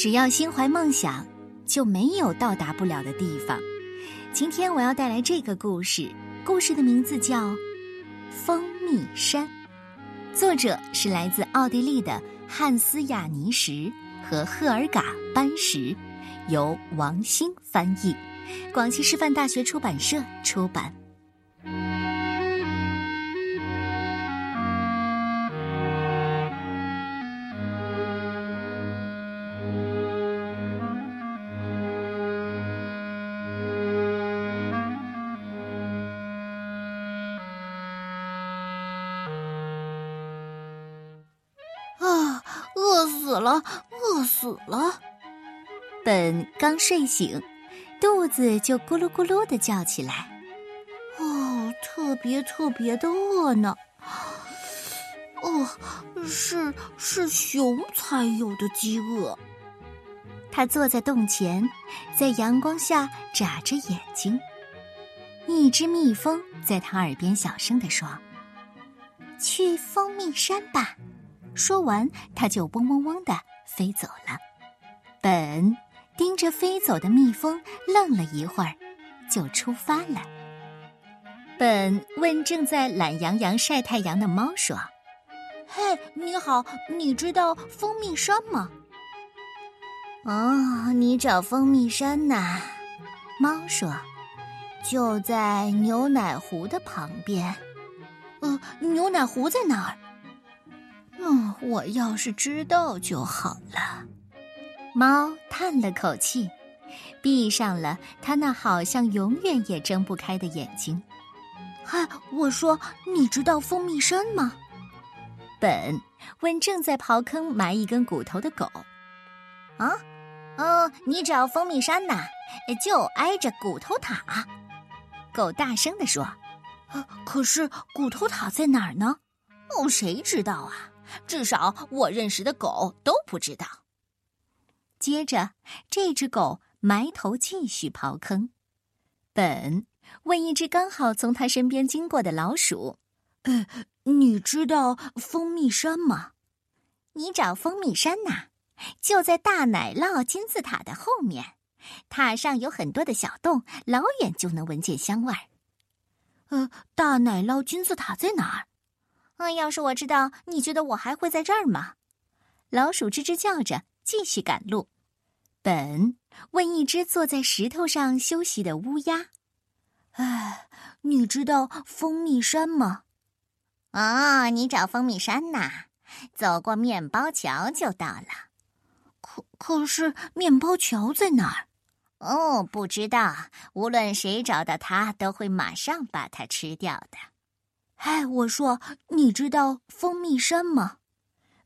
只要心怀梦想，就没有到达不了的地方。今天我要带来这个故事，故事的名字叫《蜂蜜山》，作者是来自奥地利的汉斯雅尼什和赫尔嘎班什，由王兴翻译，广西师范大学出版社出版。死了，饿死了！本刚睡醒，肚子就咕噜咕噜的叫起来。哦，特别特别的饿呢。哦，是是熊才有的饥饿。他坐在洞前，在阳光下眨着眼睛。一只蜜蜂在他耳边小声的说：“去蜂蜜山吧。”说完，他就嗡嗡嗡的飞走了。本盯着飞走的蜜蜂，愣了一会儿，就出发了。本问正在懒洋洋晒太阳的猫说：“嘿，你好，你知道蜂蜜山吗？”“哦，你找蜂蜜山呐？”猫说：“就在牛奶湖的旁边。”“呃，牛奶湖在哪儿？”嗯，我要是知道就好了。猫叹了口气，闭上了它那好像永远也睁不开的眼睛。嗨，我说，你知道蜂蜜山吗？本问正在刨坑埋一根骨头的狗。啊，哦，你找蜂蜜山呐？就挨着骨头塔。狗大声地说：“可是骨头塔在哪儿呢？哦，谁知道啊？”至少我认识的狗都不知道。接着，这只狗埋头继续刨坑。本问一只刚好从他身边经过的老鼠：“呃，你知道蜂蜜山吗？你找蜂蜜山呐？就在大奶酪金字塔的后面，塔上有很多的小洞，老远就能闻见香味儿。呃，大奶酪金字塔在哪儿？”嗯，要是我知道，你觉得我还会在这儿吗？老鼠吱吱叫着，继续赶路。本问一只坐在石头上休息的乌鸦：“哎，你知道蜂蜜山吗？”“啊，你找蜂蜜山呐？走过面包桥就到了。可可是，面包桥在哪儿？”“哦，不知道。无论谁找到它，都会马上把它吃掉的。”哎，我说，你知道蜂蜜山吗？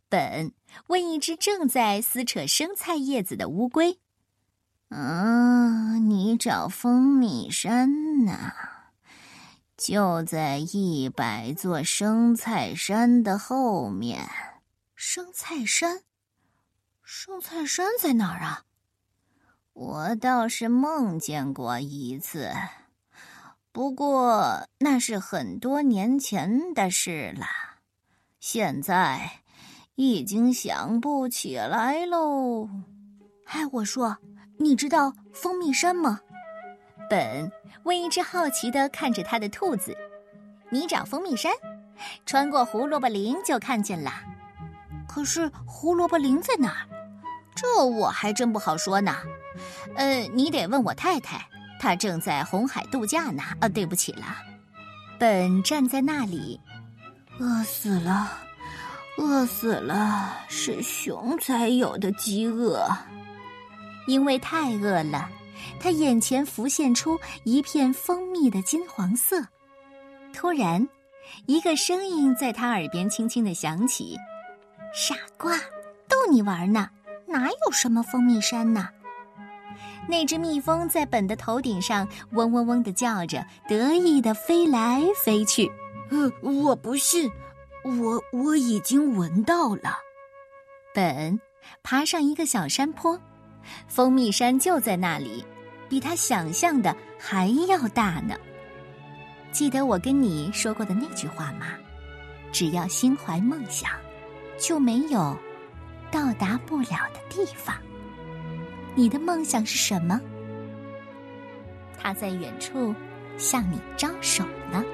本问一只正在撕扯生菜叶子的乌龟。嗯，你找蜂蜜山呢？就在一百座生菜山的后面。生菜山？生菜山在哪儿啊？我倒是梦见过一次。不过那是很多年前的事了，现在已经想不起来喽。哎，我说，你知道蜂蜜山吗？本问一只好奇的看着他的兔子：“你找蜂蜜山，穿过胡萝卜林就看见了。可是胡萝卜林在哪儿？这我还真不好说呢。呃，你得问我太太。”他正在红海度假呢。啊，对不起了。本站在那里，饿死了，饿死了，是熊才有的饥饿。因为太饿了，他眼前浮现出一片蜂蜜的金黄色。突然，一个声音在他耳边轻轻的响起：“傻瓜，逗你玩呢，哪有什么蜂蜜山呢？”那只蜜蜂在本的头顶上嗡嗡嗡的叫着，得意的飞来飞去。呃，我不信，我我已经闻到了。本爬上一个小山坡，蜂蜜山就在那里，比他想象的还要大呢。记得我跟你说过的那句话吗？只要心怀梦想，就没有到达不了的地方。你的梦想是什么？他在远处向你招手呢。